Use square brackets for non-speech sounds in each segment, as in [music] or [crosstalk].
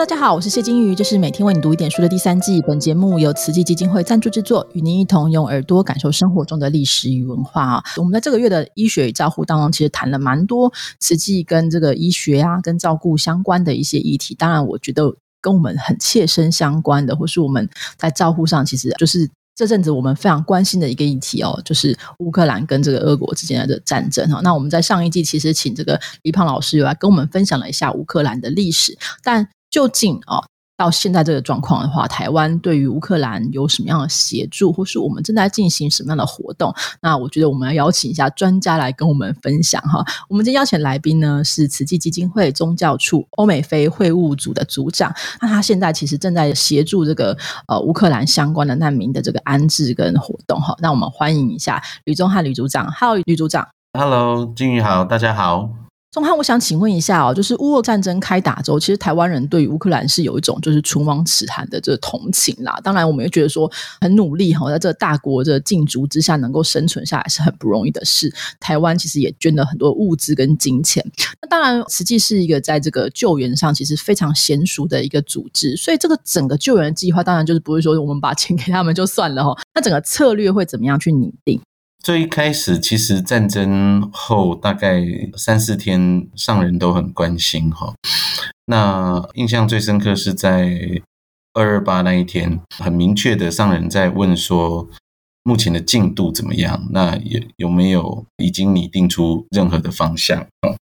大家好，我是谢金鱼，这是每天为你读一点书的第三季。本节目由慈济基金会赞助制作，与您一同用耳朵感受生活中的历史与文化啊。我们在这个月的医学与照护当中，其实谈了蛮多慈济跟这个医学啊、跟照顾相关的一些议题。当然，我觉得跟我们很切身相关的，或是我们在照护上，其实就是这阵子我们非常关心的一个议题哦，就是乌克兰跟这个俄国之间的战争哈。那我们在上一季其实请这个李胖老师有来跟我们分享了一下乌克兰的历史，但究竟啊，到现在这个状况的话，台湾对于乌克兰有什么样的协助，或是我们正在进行什么样的活动？那我觉得我们要邀请一下专家来跟我们分享哈。我们今天邀请来宾呢是慈济基金会宗教处欧美非会务组的组长，那他现在其实正在协助这个呃乌克兰相关的难民的这个安置跟活动哈。那我们欢迎一下吕宗汉吕组长，Hello，吕组长，Hello，金宇好，大家好。钟汉，我想请问一下哦，就是乌俄战争开打之后，其实台湾人对于乌克兰是有一种就是唇亡齿寒的这个同情啦。当然，我们也觉得说很努力哈，在这大国的禁足之下能够生存下来是很不容易的事。台湾其实也捐了很多物资跟金钱。那当然，实际是一个在这个救援上其实非常娴熟的一个组织，所以这个整个救援计划当然就是不是说我们把钱给他们就算了哈。那整个策略会怎么样去拟定？最一开始，其实战争后大概三四天，上人都很关心哈。那印象最深刻是在二二八那一天，很明确的上人在问说，目前的进度怎么样？那有有没有已经拟定出任何的方向？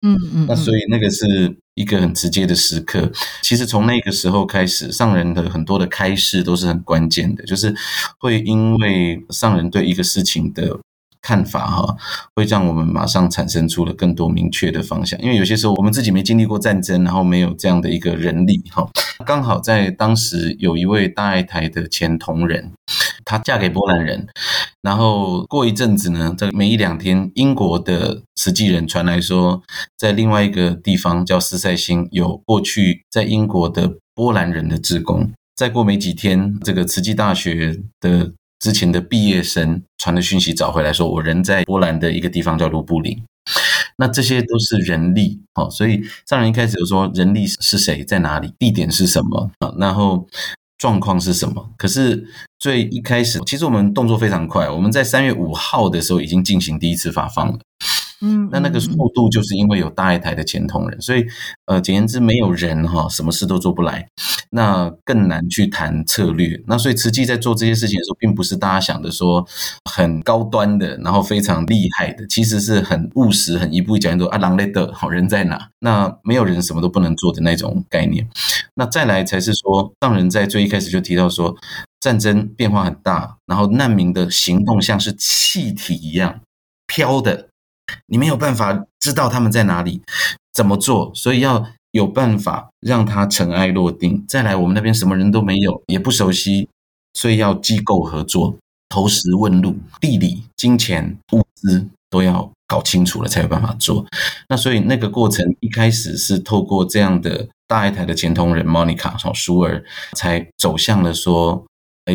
嗯嗯。那所以那个是一个很直接的时刻。其实从那个时候开始，上人的很多的开示都是很关键的，就是会因为上人对一个事情的。看法哈，会让我们马上产生出了更多明确的方向。因为有些时候我们自己没经历过战争，然后没有这样的一个人力哈。刚好在当时有一位大爱台的前同仁，她嫁给波兰人，然后过一阵子呢，在没一两天，英国的慈济人传来说，在另外一个地方叫斯塞星，有过去在英国的波兰人的职工。再过没几天，这个慈济大学的。之前的毕业生传的讯息找回来说，我人在波兰的一个地方叫卢布林，那这些都是人力哦，所以上人一开始就说人力是谁在哪里，地点是什么，然后状况是什么？可是最一开始，其实我们动作非常快，我们在三月五号的时候已经进行第一次发放了。嗯，那那个速度就是因为有大爱台的前同仁，所以呃，简言之，没有人哈，什么事都做不来，那更难去谈策略。那所以慈济在做这些事情的时候，并不是大家想的说很高端的，然后非常厉害的，其实是很务实，很一步一脚印说啊，狼类的好人在哪？那没有人什么都不能做的那种概念。那再来才是说，让人在最一开始就提到说，战争变化很大，然后难民的行动像是气体一样飘的。你没有办法知道他们在哪里，怎么做，所以要有办法让他尘埃落定。再来，我们那边什么人都没有，也不熟悉，所以要机构合作，投石问路，地理、金钱、物资都要搞清楚了，才有办法做。那所以那个过程一开始是透过这样的大爱台的前同仁 Monica 从舒儿，才走向了说，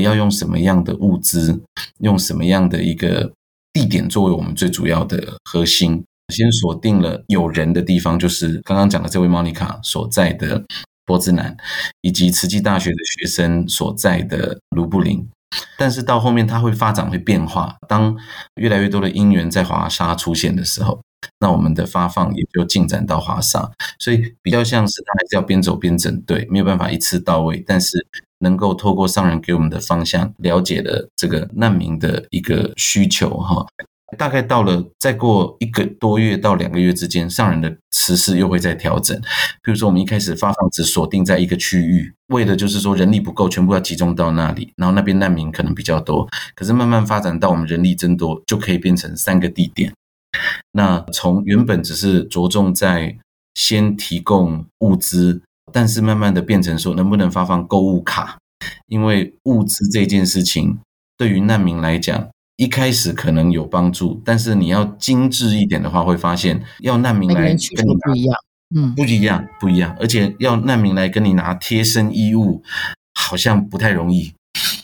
要用什么样的物资，用什么样的一个。地点作为我们最主要的核心，先锁定了有人的地方，就是刚刚讲的这位莫妮卡所在的波兹南，以及慈济大学的学生所在的卢布林。但是到后面，它会发展会变化。当越来越多的因缘在华沙出现的时候，那我们的发放也就进展到华沙。所以比较像是它还是要边走边整队，没有办法一次到位，但是。能够透过上人给我们的方向，了解了这个难民的一个需求哈。大概到了再过一个多月到两个月之间，上人的实施又会再调整。比如说，我们一开始发放只锁定在一个区域，为的就是说人力不够，全部要集中到那里，然后那边难民可能比较多。可是慢慢发展到我们人力增多，就可以变成三个地点。那从原本只是着重在先提供物资。但是慢慢的变成说，能不能发放购物卡？因为物资这件事情对于难民来讲，一开始可能有帮助，但是你要精致一点的话，会发现要难民来跟你不一样，嗯，不一样，不一样，而且要难民来跟你拿贴身衣物，好像不太容易。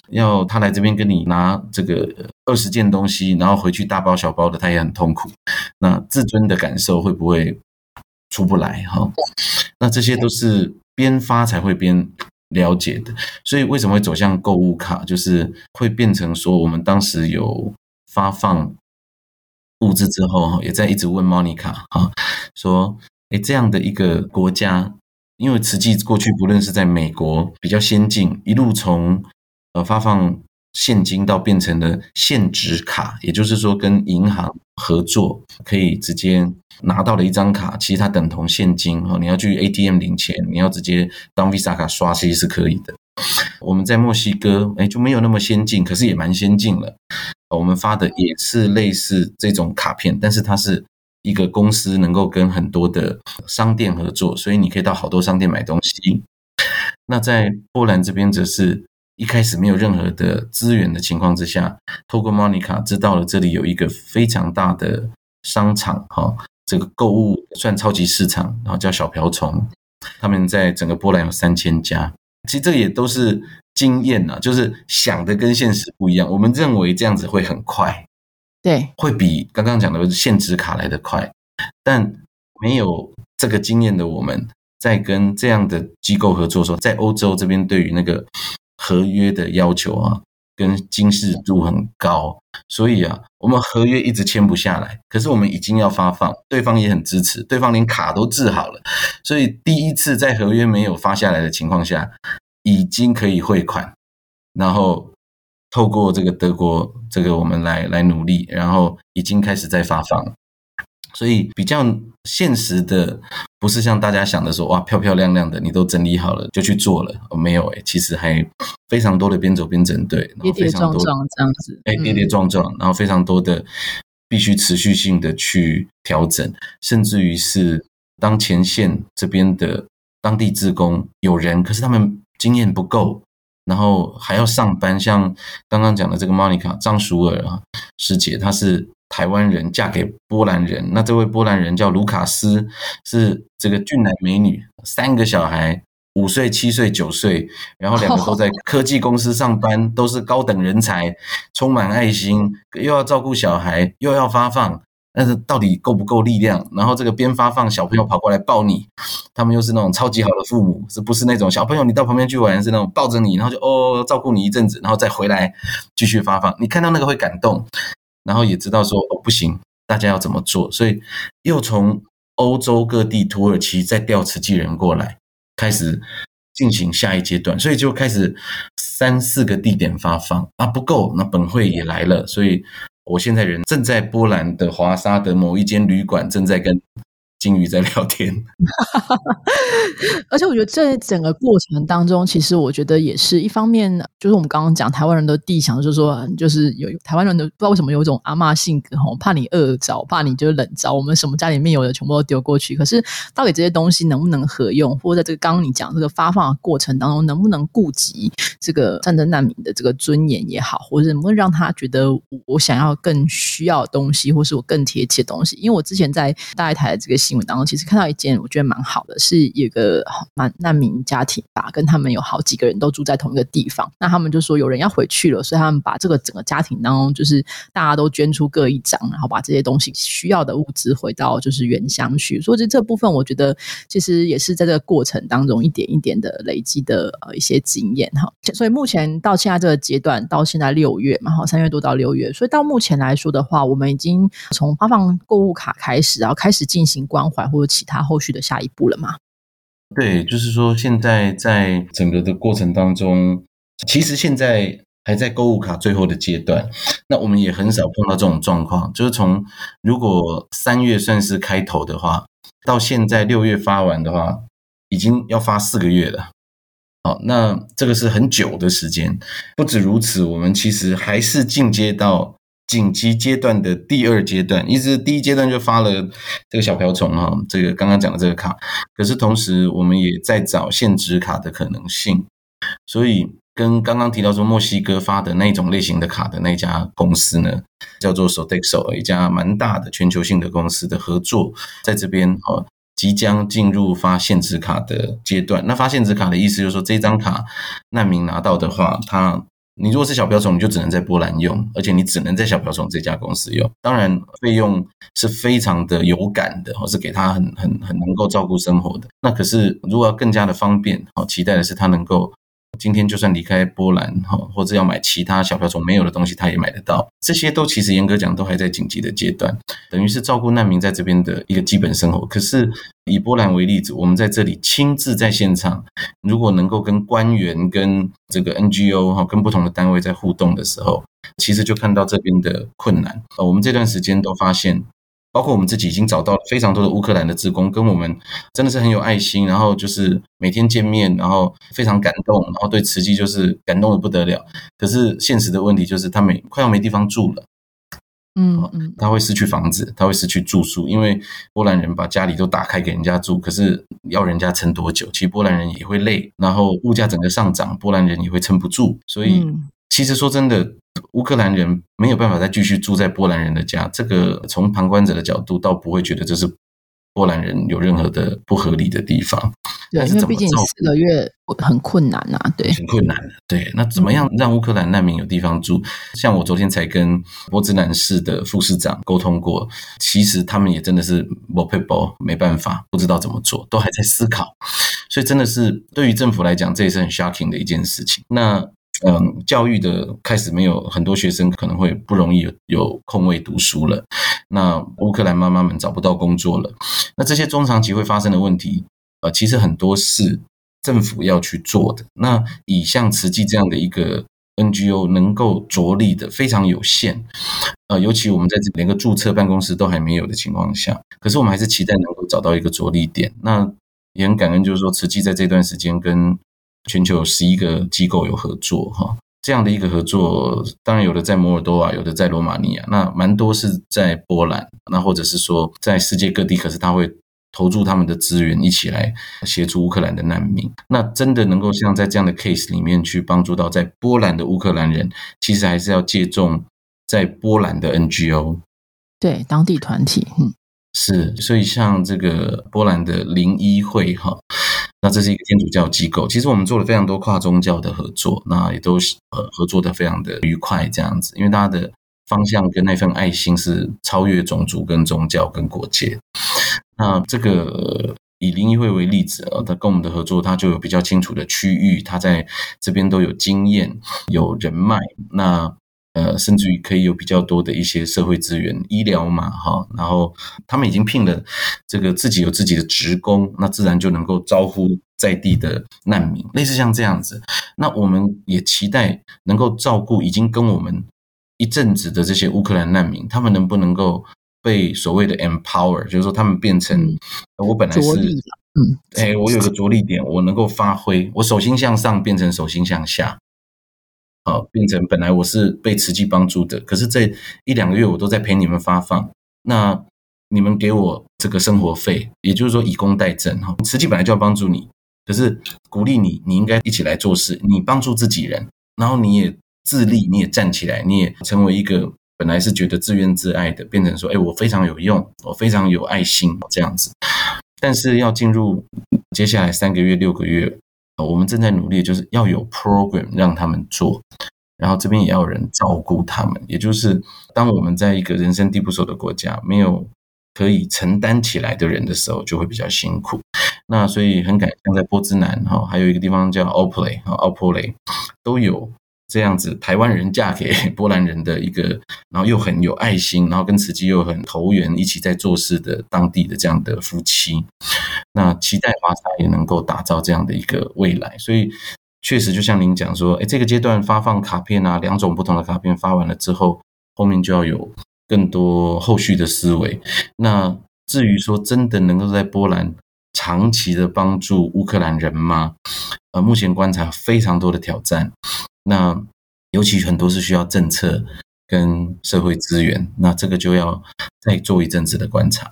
要他来这边跟你拿这个二十件东西，然后回去大包小包的，他也很痛苦。那自尊的感受会不会？出不来哈，那这些都是边发才会边了解的。所以为什么会走向购物卡，就是会变成说，我们当时有发放物资之后，也在一直问 Monica 哈，说，哎，这样的一个国家，因为慈济过去不论是在美国比较先进，一路从呃发放。现金到变成了现值卡，也就是说跟银行合作，可以直接拿到了一张卡，其实它等同现金哦。你要去 ATM 领钱，你要直接当 Visa 卡刷，其实是可以的。我们在墨西哥，哎，就没有那么先进，可是也蛮先进了。我们发的也是类似这种卡片，但是它是一个公司能够跟很多的商店合作，所以你可以到好多商店买东西。那在波兰这边则是。一开始没有任何的资源的情况之下，透过 Monica 知道了这里有一个非常大的商场，哈，这个购物算超级市场，然后叫小瓢虫，他们在整个波兰有三千家。其实这也都是经验呐，就是想的跟现实不一样。我们认为这样子会很快，对，会比刚刚讲的限制卡来的快，但没有这个经验的我们，在跟这样的机构合作的时候，在欧洲这边对于那个。合约的要求啊，跟精细度很高，所以啊，我们合约一直签不下来。可是我们已经要发放，对方也很支持，对方连卡都制好了，所以第一次在合约没有发下来的情况下，已经可以汇款，然后透过这个德国这个我们来来努力，然后已经开始在发放。所以比较现实的，不是像大家想的说，哇，漂漂亮亮的，你都整理好了就去做了。没有哎，其实还非常多的边走边整队，跌跌撞撞这样子。哎，跌跌撞撞，然后非常多的必须持续性的去调整，甚至于是当前线这边的当地职工有人，可是他们经验不够，然后还要上班。像刚刚讲的这个 Monica 张淑尔啊师姐，她是。台湾人嫁给波兰人，那这位波兰人叫卢卡斯，是这个俊男美女，三个小孩，五岁、七岁、九岁，然后两个都在科技公司上班，[laughs] 都是高等人才，充满爱心，又要照顾小孩，又要发放，但是到底够不够力量？然后这个边发放，小朋友跑过来抱你，他们又是那种超级好的父母，是不是那种小朋友你到旁边去玩，是那种抱着你，然后就哦照顾你一阵子，然后再回来继续发放，你看到那个会感动。然后也知道说哦不行，大家要怎么做，所以又从欧洲各地、土耳其再调慈济人过来，开始进行下一阶段，所以就开始三四个地点发放。啊不够，那本会也来了，所以我现在人正在波兰的华沙的某一间旅馆，正在跟。金鱼在聊天，[laughs] 而且我觉得这整个过程当中，其实我觉得也是一方面，就是我们刚刚讲台湾人的地想，就是说，就是有台湾人的不知道为什么有一种阿妈性格，吼，怕你饿着，怕你就是冷着，我们什么家里面有的全部都丢过去。可是到底这些东西能不能合用，或者在这个刚刚你讲这个发放的过程当中，能不能顾及这个战争难民的这个尊严也好，或者能不能让他觉得我想要更需要的东西，或是我更贴切的东西？因为我之前在大台的这个。新新闻当中，其实看到一件我觉得蛮好的，是有个难难民家庭吧，跟他们有好几个人都住在同一个地方。那他们就说有人要回去了，所以他们把这个整个家庭当中，就是大家都捐出各一张，然后把这些东西需要的物资回到就是原乡去。所以这部分我觉得其实也是在这个过程当中一点一点的累积的呃一些经验哈。所以目前到现在这个阶段，到现在六月嘛，哈，三月多到六月，所以到目前来说的话，我们已经从发放购物卡开始，然后开始进行关。关怀或者其他后续的下一步了吗？对，就是说现在在整个的过程当中，其实现在还在购物卡最后的阶段。那我们也很少碰到这种状况，就是从如果三月算是开头的话，到现在六月发完的话，已经要发四个月了。好，那这个是很久的时间。不止如此，我们其实还是进阶到。紧急阶段的第二阶段，一直第一阶段就发了这个小瓢虫哈，这个刚刚讲的这个卡，可是同时我们也在找现值卡的可能性，所以跟刚刚提到说墨西哥发的那种类型的卡的那家公司呢，叫做 Sodexo，一家蛮大的全球性的公司的合作，在这边哦即将进入发现值卡的阶段。那发现值卡的意思就是说，这张卡难民拿到的话，他你如果是小瓢虫，你就只能在波兰用，而且你只能在小瓢虫这家公司用。当然，费用是非常的有感的，或是给他很很很能够照顾生活的。那可是如果要更加的方便，好，期待的是他能够。今天就算离开波兰哈，或者要买其他小瓢虫没有的东西，他也买得到。这些都其实严格讲都还在紧急的阶段，等于是照顾难民在这边的一个基本生活。可是以波兰为例子，我们在这里亲自在现场，如果能够跟官员、跟这个 NGO 哈、跟不同的单位在互动的时候，其实就看到这边的困难。呃，我们这段时间都发现。包括我们自己已经找到了非常多的乌克兰的职工，跟我们真的是很有爱心，然后就是每天见面，然后非常感动，然后对慈济就是感动的不得了。可是现实的问题就是，他们快要没地方住了，嗯嗯，他会失去房子，他会失去住宿，因为波兰人把家里都打开给人家住，可是要人家撑多久？其实波兰人也会累，然后物价整个上涨，波兰人也会撑不住，所以。其实说真的，乌克兰人没有办法再继续住在波兰人的家。这个从旁观者的角度，倒不会觉得这是波兰人有任何的不合理的地方。对，因为毕竟四个月很困难呐，对，很困难的。对，那怎么样让乌克兰难民有地方住？像我昨天才跟波兹南市的副市长沟通过，其实他们也真的是没配包，没办法，不知道怎么做，都还在思考。所以真的是对于政府来讲，这也是很 shocking 的一件事情。那。嗯，教育的开始没有很多学生可能会不容易有有空位读书了。那乌克兰妈妈们找不到工作了。那这些中长期会发生的问题，呃，其实很多是政府要去做的。那以像慈济这样的一个 NGO 能够着力的非常有限。呃，尤其我们在这连个注册办公室都还没有的情况下，可是我们还是期待能够找到一个着力点。那也很感恩，就是说慈济在这段时间跟全球有十一个机构有合作，哈，这样的一个合作，当然有的在摩尔多瓦，有的在罗马尼亚，那蛮多是在波兰，那或者是说在世界各地，可是他会投注他们的资源，一起来协助乌克兰的难民。那真的能够像在这样的 case 里面去帮助到在波兰的乌克兰人，其实还是要借重在波兰的 NGO，对当地团体，嗯，是，所以像这个波兰的零一会，哈。那这是一个天主教机构，其实我们做了非常多跨宗教的合作，那也都呃合作的非常的愉快，这样子，因为大家的方向跟那份爱心是超越种族跟宗教跟国界。那这个以林议会为例子啊，他跟我们的合作，他就有比较清楚的区域，他在这边都有经验、有人脉。那呃，甚至于可以有比较多的一些社会资源、医疗嘛，哈，然后他们已经聘了这个自己有自己的职工，那自然就能够招呼在地的难民，类似像这样子。那我们也期待能够照顾已经跟我们一阵子的这些乌克兰难民，他们能不能够被所谓的 empower，就是说他们变成我本来是嗯，哎，我有个着力点，我能够发挥，我手心向上变成手心向下。啊，变成本来我是被慈济帮助的，可是这一两个月我都在陪你们发放，那你们给我这个生活费，也就是说以工代赈哈。慈济本来就要帮助你，可是鼓励你，你应该一起来做事，你帮助自己人，然后你也自立，你也站起来，你也成为一个本来是觉得自怨自艾的，变成说，哎，我非常有用，我非常有爱心这样子。但是要进入接下来三个月、六个月。我们正在努力，就是要有 program 让他们做，然后这边也要有人照顾他们。也就是当我们在一个人生地不熟的国家，没有可以承担起来的人的时候，就会比较辛苦。那所以很感谢，在波兹南哈，还有一个地方叫 Opley 哈，Opley 都有。这样子，台湾人嫁给 [laughs] 波兰人的一个，然后又很有爱心，然后跟慈济又很投缘，一起在做事的当地的这样的夫妻，那期待华沙也能够打造这样的一个未来。所以，确实就像您讲说，哎，这个阶段发放卡片啊，两种不同的卡片发完了之后，后面就要有更多后续的思维。那至于说真的能够在波兰长期的帮助乌克兰人吗？呃，目前观察非常多的挑战。那尤其很多是需要政策跟社会资源，那这个就要再做一阵子的观察。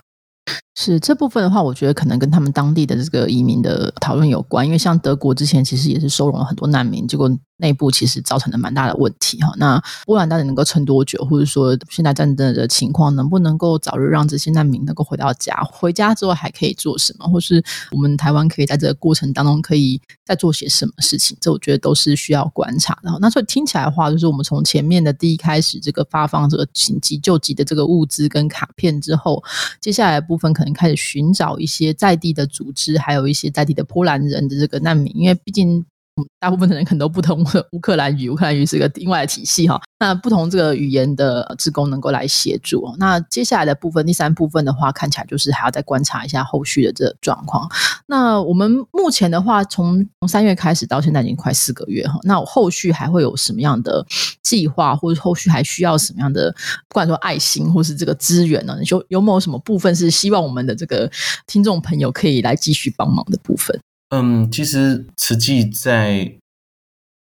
是这部分的话，我觉得可能跟他们当地的这个移民的讨论有关，因为像德国之前其实也是收容了很多难民，结果内部其实造成了蛮大的问题哈。那波兰到底能够撑多久，或者说现在战争的情况能不能够早日让这些难民能够回到家？回家之后还可以做什么，或是我们台湾可以在这个过程当中可以再做些什么事情？这我觉得都是需要观察的。那所以听起来的话，就是我们从前面的第一开始这个发放这个紧急救急的这个物资跟卡片之后，接下来部分可能开始寻找一些在地的组织，还有一些在地的波兰人的这个难民，因为毕竟。大部分的人可能都不同乌克兰语，乌克兰语是个另外的体系哈。那不同这个语言的职工能够来协助。那接下来的部分，第三部分的话，看起来就是还要再观察一下后续的这个状况。那我们目前的话，从从三月开始到现在已经快四个月哈。那我后续还会有什么样的计划，或者后续还需要什么样的，不管说爱心或是这个资源呢？你说有没有什么部分是希望我们的这个听众朋友可以来继续帮忙的部分？嗯，其实慈济在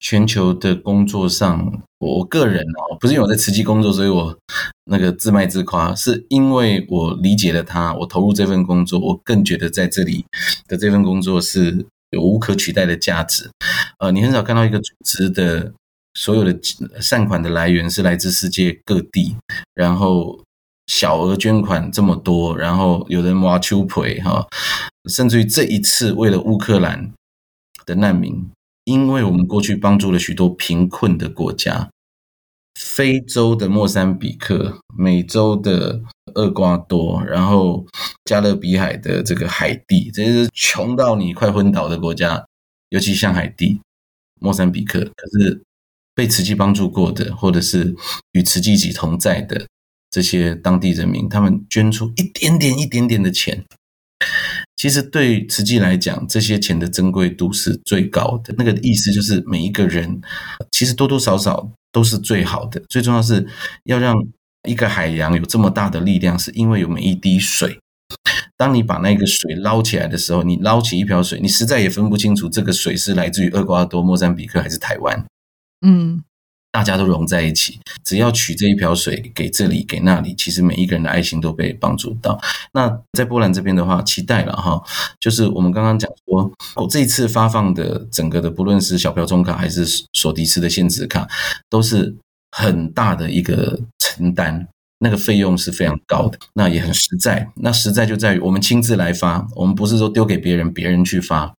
全球的工作上，我个人哦，不是因为我在慈济工作，所以我那个自卖自夸，是因为我理解了他，我投入这份工作，我更觉得在这里的这份工作是有无可取代的价值。呃，你很少看到一个组织的所有的善款的来源是来自世界各地，然后。小额捐款这么多，然后有人挖秋葵哈，甚至于这一次为了乌克兰的难民，因为我们过去帮助了许多贫困的国家，非洲的莫桑比克、美洲的厄瓜多，然后加勒比海的这个海地，这些是穷到你快昏倒的国家，尤其像海地、莫桑比克，可是被慈济帮助过的，或者是与慈济一起同在的。这些当地人民，他们捐出一点点、一点点的钱，其实对慈济来讲，这些钱的珍贵度是最高的。那个意思就是，每一个人其实多多少少都是最好的。最重要是要让一个海洋有这么大的力量，是因为有每一滴水。当你把那个水捞起来的时候，你捞起一瓢水，你实在也分不清楚这个水是来自于厄瓜多、莫桑比克还是台湾。嗯。大家都融在一起，只要取这一瓢水给这里给那里，其实每一个人的爱心都被帮助到。那在波兰这边的话，期待了哈，就是我们刚刚讲说，我这一次发放的整个的，不论是小票中卡还是索迪斯的限制卡，都是很大的一个承担，那个费用是非常高的，那也很实在。那实在就在于我们亲自来发，我们不是说丢给别人，别人去发，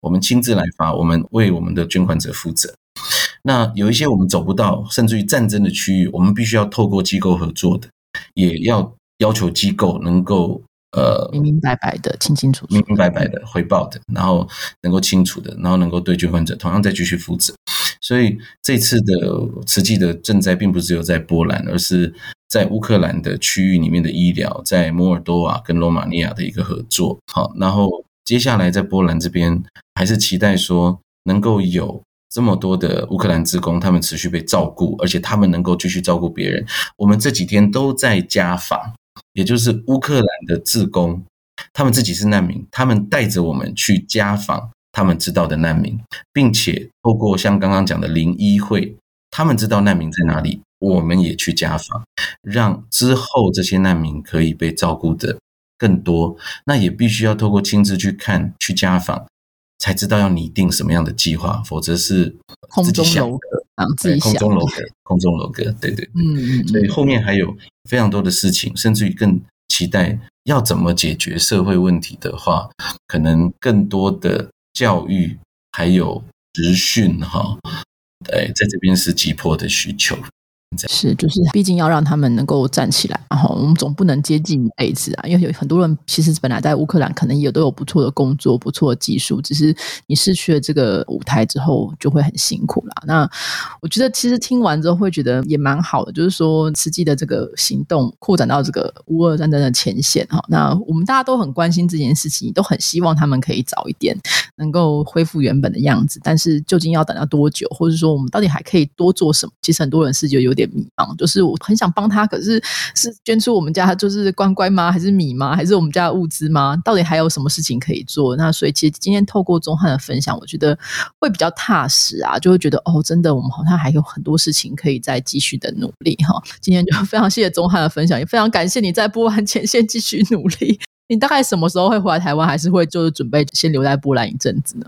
我们亲自来发，我们为我们的捐款者负责。那有一些我们走不到，甚至于战争的区域，我们必须要透过机构合作的，也要要求机构能够呃明明白白的、清清楚楚、明明白白的回报的，然后能够清楚的，然后能够对捐款者同样再继续负责。所以这次的实际的赈灾，并不只有在波兰，而是在乌克兰的区域里面的医疗，在摩尔多瓦跟罗马尼亚的一个合作。好，然后接下来在波兰这边，还是期待说能够有。这么多的乌克兰职工，他们持续被照顾，而且他们能够继续照顾别人。我们这几天都在家访，也就是乌克兰的职工，他们自己是难民，他们带着我们去家访他们知道的难民，并且透过像刚刚讲的零一会，他们知道难民在哪里，我们也去家访，让之后这些难民可以被照顾的更多。那也必须要透过亲自去看、去家访。才知道要拟定什么样的计划，否则是空中楼阁啊，自己想空中楼阁，空中楼阁，对对，嗯嗯，所以后面还有非常多的事情，甚至于更期待要怎么解决社会问题的话，可能更多的教育还有实训哈，哎，在这边是急迫的需求。是，就是毕竟要让他们能够站起来，然后我们总不能接近一辈子啊。因为有很多人其实本来在乌克兰可能也都有不错的工作、不错的技术，只是你失去了这个舞台之后，就会很辛苦啦。那我觉得其实听完之后会觉得也蛮好的，就是说实际的这个行动扩展到这个乌俄战争的前线哈。那我们大家都很关心这件事情，都很希望他们可以早一点能够恢复原本的样子。但是究竟要等到多久，或者说我们到底还可以多做什么？其实很多人是就有点。迷茫，就是我很想帮他，可是是捐出我们家就是乖乖吗？还是米吗？还是我们家的物资吗？到底还有什么事情可以做？那所以其实今天透过钟汉的分享，我觉得会比较踏实啊，就会觉得哦，真的我们好像还有很多事情可以再继续的努力哈。今天就非常谢谢钟汉的分享，也非常感谢你在波兰前线继续努力。你大概什么时候会回来台湾？还是会就是准备先留在波兰一阵子呢？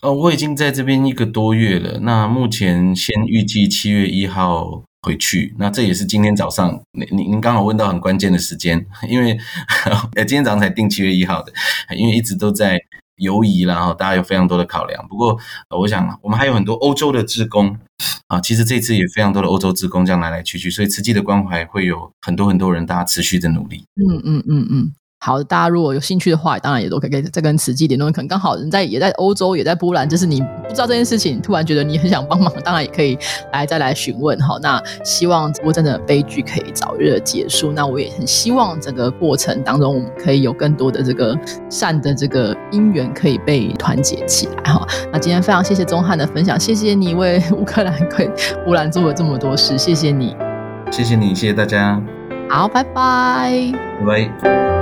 呃，我已经在这边一个多月了。那目前先预计七月一号回去。那这也是今天早上您您刚好问到很关键的时间，[laughs] 因为 [laughs] 呃今天早上才定七月一号的，因为一直都在犹疑然后大家有非常多的考量。不过我想我们还有很多欧洲的职工啊，其实这次也非常多的欧洲职工这样来来去去，所以慈济的关怀会有很多很多人，大家持续的努力。嗯嗯嗯嗯。好，大家如果有兴趣的话，当然也都可以再跟慈济联络。可能刚好人在也在欧洲，也在波兰，就是你不知道这件事情，突然觉得你很想帮忙，当然也可以来再来询问哈。那希望波真的悲剧可以早日的结束。那我也很希望整个过程当中，我们可以有更多的这个善的这个因缘可以被团结起来哈。那今天非常谢谢钟汉的分享，谢谢你为乌克兰、为波兰做了这么多事，谢谢你，谢谢你，谢谢大家，好，拜拜，拜拜。